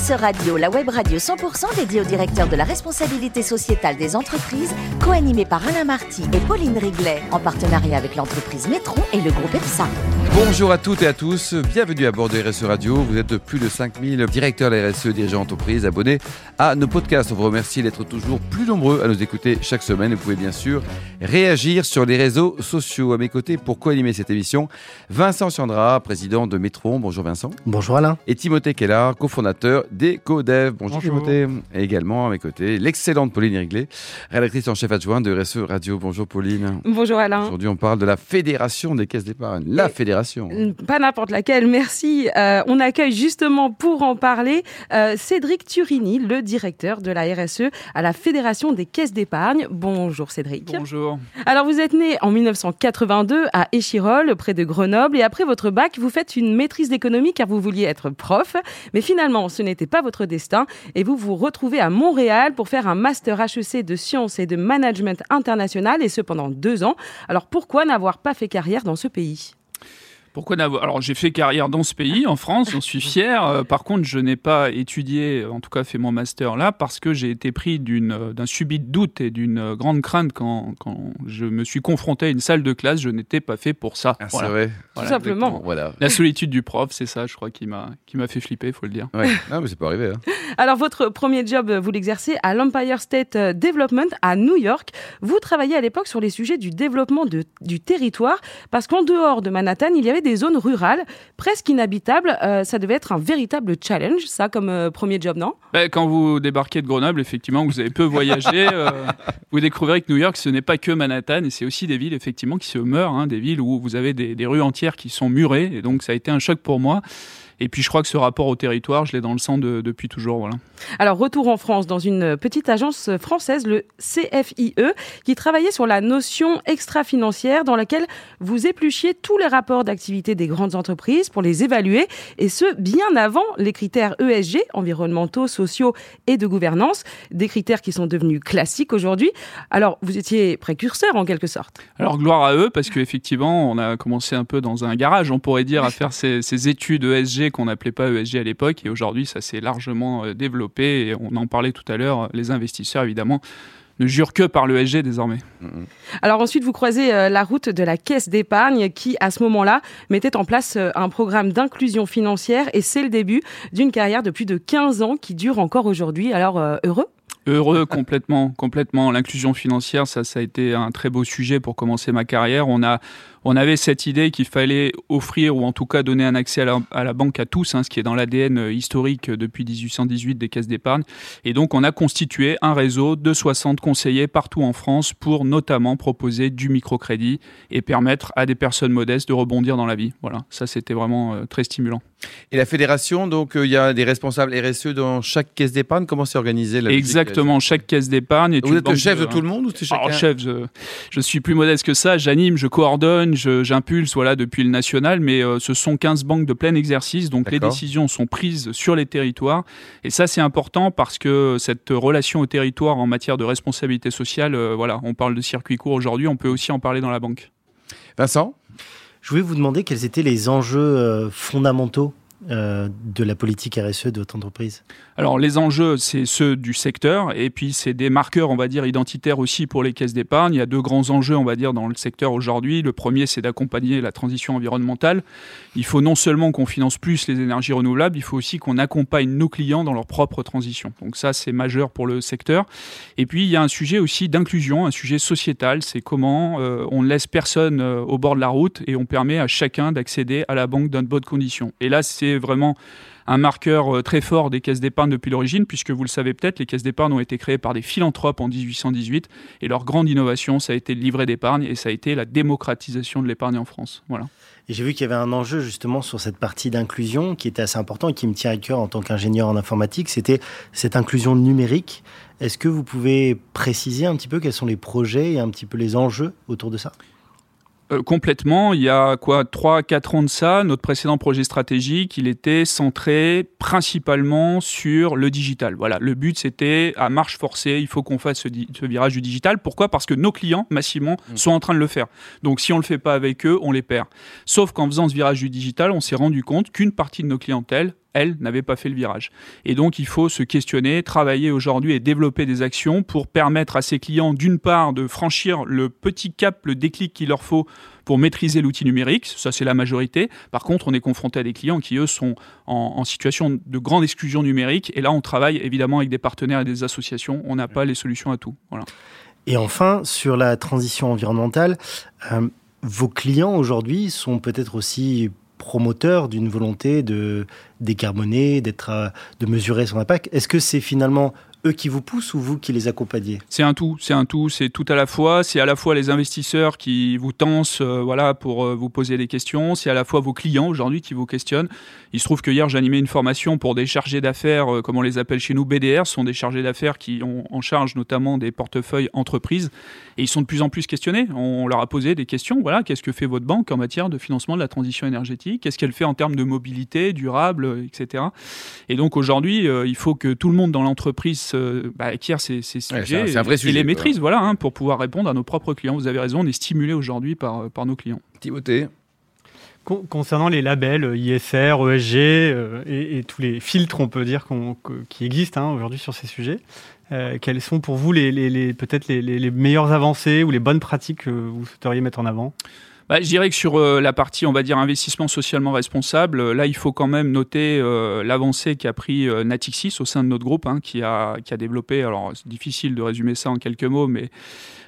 RSE Radio, la web radio 100% dédiée au directeur de la responsabilité sociétale des entreprises, co-animée par Alain Marty et Pauline Riglet, en partenariat avec l'entreprise Métron et le groupe EPSA. Bonjour à toutes et à tous, bienvenue à bord de RSE Radio. Vous êtes plus de 5000 directeurs de la RSE, dirigeants d'entreprise, abonnés à nos podcasts. On vous remercie d'être toujours plus nombreux à nous écouter chaque semaine. Vous pouvez bien sûr réagir sur les réseaux sociaux. À mes côtés, pour co-animer cette émission, Vincent Chandra, président de Métron. Bonjour Vincent. Bonjour Alain. Et Timothée Kellar, cofondateur des Codev. Bonjour, Timothée. Et également à mes côtés, l'excellente Pauline Riglet, rédactrice en chef adjointe de RSE Radio. Bonjour Pauline. Bonjour Alain. Aujourd'hui, on parle de la Fédération des caisses d'épargne. La Fédération. Pas n'importe laquelle, merci. Euh, on accueille justement pour en parler euh, Cédric Turini, le directeur de la RSE à la Fédération des caisses d'épargne. Bonjour Cédric. Bonjour. Alors vous êtes né en 1982 à Échirol, près de Grenoble, et après votre bac, vous faites une maîtrise d'économie car vous vouliez être prof, mais finalement ce n'était pas votre destin et vous vous retrouvez à Montréal pour faire un master HEC de sciences et de management international et ce pendant deux ans. Alors pourquoi n'avoir pas fait carrière dans ce pays? Pourquoi n'avoir Alors j'ai fait carrière dans ce pays, en France, j'en suis fier. Euh, par contre, je n'ai pas étudié, en tout cas fait mon master là, parce que j'ai été pris d'une, d'un subit doute et d'une grande crainte quand, quand je me suis confronté à une salle de classe. Je n'étais pas fait pour ça. Ah, c'est vrai. Tout simplement. Voilà. La solitude du prof, c'est ça, je crois, qui m'a, qui m'a fait flipper, faut le dire. Ouais. Non, mais c'est pas arrivé. Hein. Alors votre premier job, vous l'exercez à l'Empire State Development à New York. Vous travaillez à l'époque sur les sujets du développement de, du territoire, parce qu'en dehors de Manhattan, il y avait des zones rurales presque inhabitables. Euh, ça devait être un véritable challenge, ça, comme euh, premier job, non? Ben, Quand vous débarquez de Grenoble, effectivement, vous avez peu voyagé, euh, vous découvrirez que New York, ce n'est pas que Manhattan, et c'est aussi des villes, effectivement, qui se meurent, hein, des villes où vous avez des, des rues entières qui sont murées, et donc ça a été un choc pour moi. Et puis je crois que ce rapport au territoire, je l'ai dans le sang de- depuis toujours. Voilà. Alors, retour en France dans une petite agence française, le CFIE, qui travaillait sur la notion extra-financière dans laquelle vous épluchiez tous les rapports d'activité des grandes entreprises pour les évaluer, et ce, bien avant les critères ESG, environnementaux, sociaux et de gouvernance, des critères qui sont devenus classiques aujourd'hui. Alors, vous étiez précurseur en quelque sorte. Alors gloire à eux, parce qu'effectivement, on a commencé un peu dans un garage, on pourrait dire, à faire ces, ces études ESG qu'on n'appelait pas ESG à l'époque, et aujourd'hui, ça s'est largement euh, développé, et on en parlait tout à l'heure, les investisseurs, évidemment, ne jurent que par l'ESG désormais. Alors ensuite, vous croisez euh, la route de la caisse d'épargne qui, à ce moment-là, mettait en place euh, un programme d'inclusion financière et c'est le début d'une carrière de plus de 15 ans qui dure encore aujourd'hui. Alors, euh, heureux? Heureux complètement, complètement. L'inclusion financière, ça, ça a été un très beau sujet pour commencer ma carrière. On a, on avait cette idée qu'il fallait offrir ou en tout cas donner un accès à la, banque à tous, hein, ce qui est dans l'ADN euh, historique depuis 1818 des caisses d'épargne. Et donc, on a constitué un réseau de 60 conseillers partout en France pour notamment proposer du microcrédit et permettre à des personnes modestes de rebondir dans la vie. Voilà, ça, c'était vraiment euh, très stimulant. Et la fédération, donc euh, il y a des responsables RSE dans chaque caisse d'épargne. Comment c'est organisé la Exactement, chaque caisse d'épargne Vous êtes le chef de tout le monde ou c'est chacun Alors, chef, je, je suis plus modeste que ça. J'anime, je coordonne, je- j'impulse voilà, depuis le national, mais euh, ce sont 15 banques de plein exercice, donc les décisions sont prises sur les territoires. Et ça, c'est important parce que cette relation au territoire en matière de responsabilité sociale, euh, voilà, on parle de circuit court aujourd'hui, on peut aussi en parler dans la banque. Vincent? Je voulais vous demander quels étaient les enjeux euh, fondamentaux euh, de la politique RSE de votre entreprise. Alors les enjeux, c'est ceux du secteur, et puis c'est des marqueurs, on va dire, identitaires aussi pour les caisses d'épargne. Il y a deux grands enjeux, on va dire, dans le secteur aujourd'hui. Le premier, c'est d'accompagner la transition environnementale. Il faut non seulement qu'on finance plus les énergies renouvelables, il faut aussi qu'on accompagne nos clients dans leur propre transition. Donc ça, c'est majeur pour le secteur. Et puis, il y a un sujet aussi d'inclusion, un sujet sociétal, c'est comment euh, on ne laisse personne euh, au bord de la route et on permet à chacun d'accéder à la banque dans de bonnes conditions. Et là, c'est vraiment un marqueur euh, très fort des caisses d'épargne depuis l'origine, puisque vous le savez peut-être, les caisses d'épargne ont été créées par des philanthropes en 1818, et leur grande innovation, ça a été le livret d'épargne, et ça a été la démocratisation de l'épargne en France. Voilà. J'ai vu qu'il y avait un enjeu justement sur cette partie d'inclusion qui était assez important et qui me tient à cœur en tant qu'ingénieur en informatique, c'était cette inclusion numérique. Est-ce que vous pouvez préciser un petit peu quels sont les projets et un petit peu les enjeux autour de ça? Euh, complètement. Il y a quoi, 3-4 ans de ça, notre précédent projet stratégique, il était centré principalement sur le digital. Voilà, le but c'était à marche forcée, il faut qu'on fasse ce, virage du digital. Pourquoi? Parce que nos clients, massivement, sont en train de le faire. Donc si on le fait pas avec eux, on les perd. Sauf qu'en faisant ce virage du digital, on s'est rendu compte qu'une partie de nos clientèles elles, n'avaient pas fait le virage. Et donc, il faut se questionner, travailler aujourd'hui et développer des actions pour permettre à ces clients, d'une part, de franchir le petit cap, le déclic qu'il leur faut pour maîtriser l'outil numérique. Ça, c'est la majorité. Par contre, on est confronté à des clients qui, eux, sont en, situation de grande exclusion numérique. Et là, on travaille évidemment avec des partenaires et des associations. On n'a pas les solutions à tout. Voilà. Et enfin, sur la transition environnementale, euh, vos clients aujourd'hui sont peut-être aussi promoteurs d'une volonté de décarboner, euh, de mesurer son impact. Est-ce que c'est finalement eux qui vous poussent ou vous qui les accompagnez C'est un tout, c'est un tout, c'est tout à la fois. C'est à la fois les investisseurs qui vous tensent, euh, voilà, pour euh, vous poser des questions. C'est à la fois vos clients aujourd'hui qui vous questionnent. Il se trouve que hier animé une formation pour des chargés d'affaires, euh, comme on les appelle chez nous, BDR, ce sont des chargés d'affaires qui ont en charge notamment des portefeuilles entreprises, et ils sont de plus en plus questionnés. On leur a posé des questions. Voilà, qu'est-ce que fait votre banque en matière de financement de la transition énergétique? Qu'est-ce qu'elle fait en termes de mobilité durable, etc. Et donc aujourd'hui, il faut que tout le monde dans l'entreprise bah, acquiert ces, sujets et, les maîtrise voilà, hein, pour pouvoir répondre à nos propres clients. Vous avez raison, on est stimulé aujourd'hui par, par nos clients. Timothée Concernant les labels euh, ISR, ESG euh, et, tous les filtres, on peut dire, qui existent hein, aujourd'hui sur ces sujets, euh, quelles sont pour vous les, les peut-être les, les, meilleures avancées ou les bonnes pratiques que vous souhaiteriez mettre en avant? Bah, je dirais que sur euh, la partie, on va dire, investissement socialement responsable, euh, là, il faut quand même noter euh, l'avancée qu'a pris Natixis au sein de notre groupe, hein, qui, a, qui a développé, alors c'est difficile de résumer ça en quelques mots, mais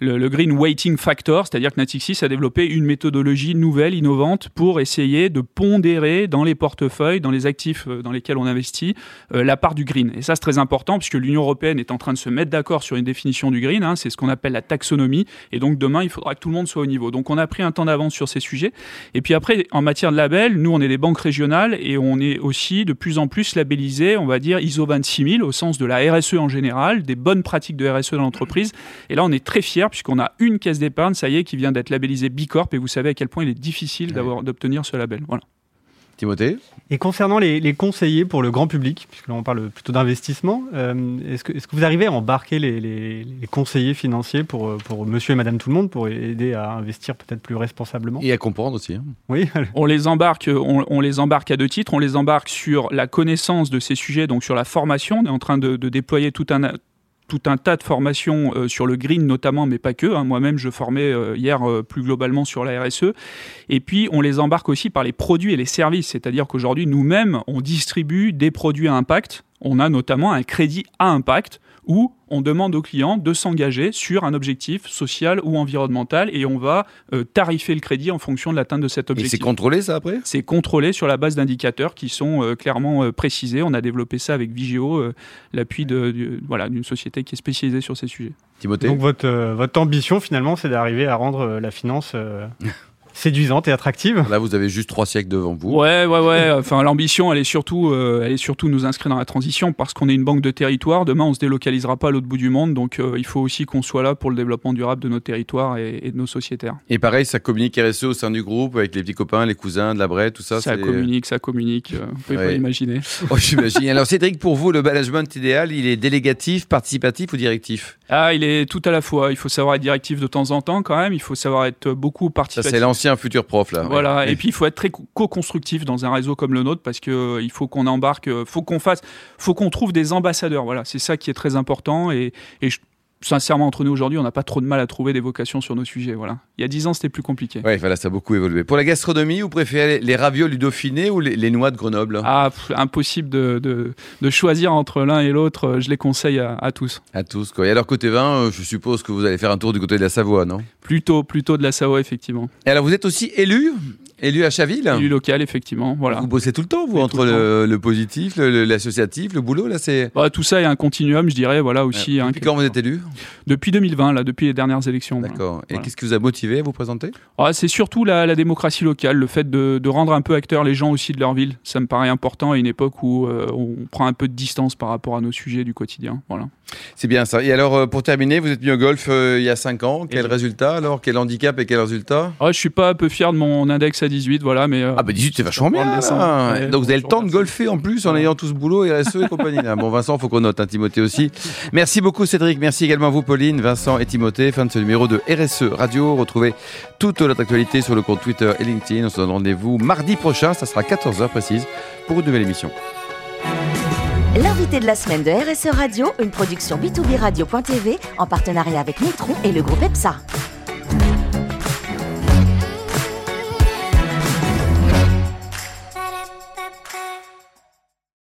le, Green Weighting Factor, c'est-à-dire que Natixis a développé une méthodologie nouvelle, innovante, pour essayer de pondérer dans les portefeuilles, dans les actifs dans lesquels on investit, la part du green. Et ça, c'est très important, puisque l'Union européenne est en train de se mettre d'accord sur une définition du green, hein, c'est ce qu'on appelle la taxonomie, et donc demain, il faudra que tout le monde soit au niveau. Donc on a pris un temps d'avance sur ces sujets. Et puis après, en matière de label, nous, on est des banques régionales et on est aussi de plus en plus labellisé, on va dire, ISO 26000 au sens de la RSE en général, des bonnes pratiques de RSE dans l'entreprise. Et là, on est très fiers puisqu'on a une caisse d'épargne, ça y est, qui vient d'être labellisée Bicorp et vous savez à quel point il est difficile d'avoir, d'obtenir ce label. Voilà. Timothée Et concernant les, conseillers pour le grand public, puisque là on parle plutôt d'investissement, euh, est-ce que, est que, vous arrivez à embarquer les, conseillers financiers pour, pour monsieur et madame tout le monde pour aider à investir peut-être plus responsablement? Et à comprendre aussi. Hein. Oui. on, les embarque, on, les embarque à deux titres. On les embarque sur la connaissance de ces sujets, donc sur la formation. On est en train de, de déployer tout un, tout un tas de formations euh, sur le green notamment, mais pas que. Hein. Moi-même, je formais euh, hier euh, plus globalement sur la RSE. Et puis, on les embarque aussi par les produits et les services. C'est-à-dire qu'aujourd'hui, nous-mêmes, on distribue des produits à impact. On a notamment un crédit à impact où on demande aux clients de s'engager sur un objectif social ou environnemental et on va euh, tarifer le crédit en fonction de l'atteinte de cet objectif. Et c'est contrôlé ça après? C'est contrôlé sur la base d'indicateurs qui sont euh, clairement euh, précisés. On a développé ça avec Vigeo, l'appui de, voilà, d'une société qui est spécialisée sur ces sujets. Timothée? Donc votre, votre ambition finalement c'est d'arriver à rendre la finance séduisante et attractive. Là, vous avez juste trois siècles devant vous. Ouais, ouais, ouais. Enfin, l'ambition, elle est surtout, euh, elle est surtout nous inscrire dans la transition parce qu'on est une banque de territoire. Demain, on se délocalisera pas à l'autre bout du monde, donc euh, il faut aussi qu'on soit là pour le développement durable de nos territoires et, de nos sociétaires. Et pareil, ça communique RSE au sein du groupe avec les petits copains, les cousins, de la brette, tout ça. Ça communique, ça communique. Euh, vous pouvez pas imaginer. Oh, j'imagine. Alors, Cédric, pour vous, le management idéal, il est délégatif, participatif ou directif? Ah, il est tout à la fois. Il faut savoir être directif de temps en temps quand même. Il faut savoir être beaucoup participatif. Ça, c'est l'ancien futur prof là. Voilà, et puis il faut être très co-constructif dans un réseau comme le nôtre parce que euh, il faut qu'on embarque, euh, faut qu'on fasse, faut qu'on trouve des ambassadeurs. Voilà, c'est ça qui est très important et, et je, sincèrement, entre nous aujourd'hui, on n'a pas trop de mal à trouver des vocations sur nos sujets. Voilà. Il y a dix ans, c'était plus compliqué. Oui, voilà, ça a beaucoup évolué. Pour la gastronomie, vous préférez les ravioles du Dauphiné ou les, noix de Grenoble? Ah, impossible de, de, choisir entre l'un et l'autre. Je les conseille à, tous. À tous, quoi. Et alors, côté vin, euh, je suppose que vous allez faire un tour du côté de la Savoie, non? Plutôt, plutôt de la Savoie, effectivement. Et alors, vous êtes aussi élu? Élu à Chaville Élu local, effectivement. Voilà. Vous bossez tout le temps, vous, entre le, positif, l'associatif, le, boulot, là, c'est. Bah, tout ça est un continuum, je dirais, voilà aussi. Depuis quand vous êtes élu Depuis 2020, là, depuis les dernières élections. D'accord. Et qu'est-ce qui vous a motivé à vous présenter? Ah, C'est surtout la, démocratie locale, le fait de, rendre un peu acteurs les gens aussi de leur ville. Ça me paraît important à une époque où euh, on prend un peu de distance par rapport à nos sujets du quotidien. Voilà. C'est bien ça. Et alors, euh, pour terminer, vous êtes mis au golf euh, il y a 5 ans. Quel résultat alors? Quel handicap et quel résultat? Ah, Je suis pas un peu fier de mon index à 18, voilà. Mais, ah, bah 18, c'est vachement bien. Donc, vous avez le temps de golfer en plus en ayant tout ce boulot, RSE et compagnie. bon, Vincent, faut qu'on note, hein, Timothée aussi. Merci beaucoup, Cédric. Merci également à vous, Pauline, Vincent et Timothée. Fin de ce numéro de RSE Radio. Retrouvez toute notre actualité sur le compte Twitter et LinkedIn. On se donne rendez-vous mardi prochain. Ça sera 14h précise pour une nouvelle émission. L'invité de la semaine de RSE Radio, une production B2B Radio.tv en partenariat avec Nitron et le groupe EPSA.